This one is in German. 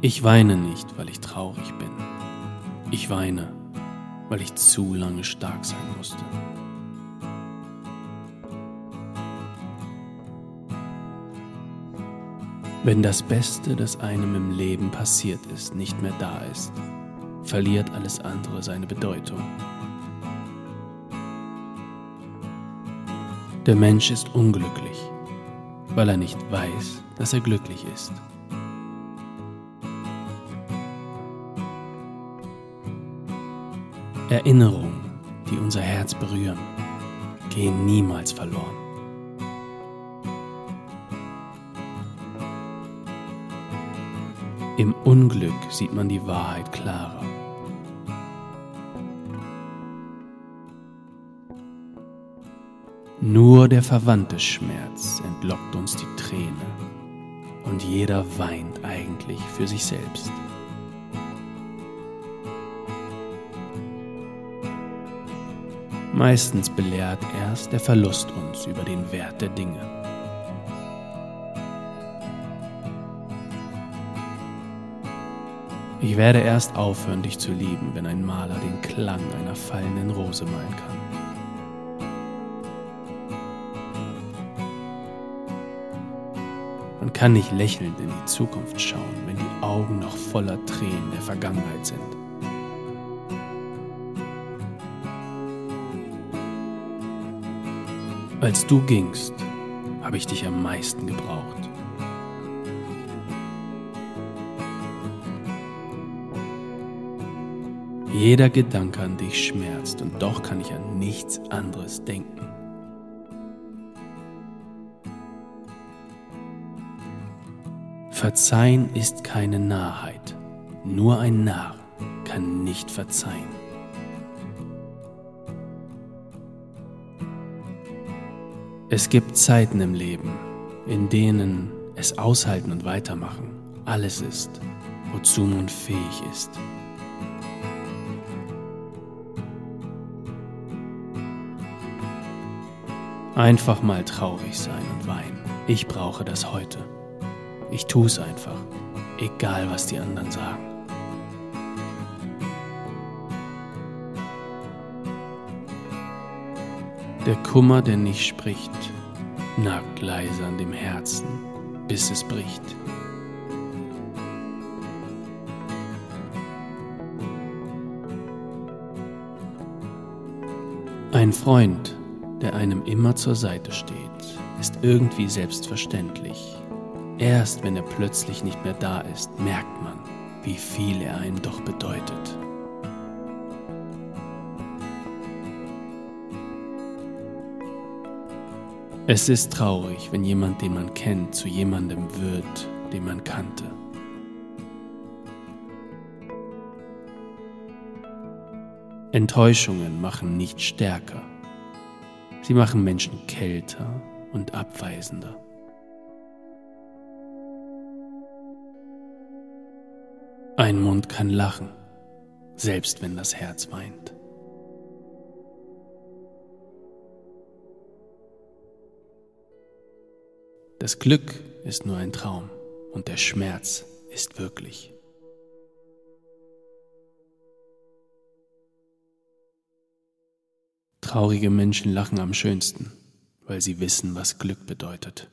Ich weine nicht, weil ich traurig bin. Ich weine, weil ich zu lange stark sein musste. Wenn das Beste, das einem im Leben passiert ist, nicht mehr da ist, verliert alles andere seine Bedeutung. Der Mensch ist unglücklich, weil er nicht weiß, dass er glücklich ist. Erinnerungen, die unser Herz berühren, gehen niemals verloren. Im Unglück sieht man die Wahrheit klarer. Nur der verwandte Schmerz entlockt uns die Träne und jeder weint eigentlich für sich selbst. Meistens belehrt erst der Verlust uns über den Wert der Dinge. Ich werde erst aufhören, dich zu lieben, wenn ein Maler den Klang einer fallenden Rose malen kann. Man kann nicht lächelnd in die Zukunft schauen, wenn die Augen noch voller Tränen der Vergangenheit sind. Als du gingst, habe ich dich am meisten gebraucht. Jeder Gedanke an dich schmerzt und doch kann ich an nichts anderes denken. Verzeihen ist keine Narrheit. Nur ein Narr kann nicht verzeihen. Es gibt Zeiten im Leben, in denen es aushalten und weitermachen alles ist, wozu man fähig ist. Einfach mal traurig sein und weinen. Ich brauche das heute. Ich tue es einfach, egal was die anderen sagen. Der Kummer, der nicht spricht, nagt leise an dem Herzen, bis es bricht. Ein Freund, der einem immer zur Seite steht, ist irgendwie selbstverständlich. Erst wenn er plötzlich nicht mehr da ist, merkt man, wie viel er einem doch bedeutet. Es ist traurig, wenn jemand, den man kennt, zu jemandem wird, den man kannte. Enttäuschungen machen nicht stärker. Sie machen Menschen kälter und abweisender. Ein Mund kann lachen, selbst wenn das Herz weint. Das Glück ist nur ein Traum und der Schmerz ist wirklich. Traurige Menschen lachen am schönsten, weil sie wissen, was Glück bedeutet.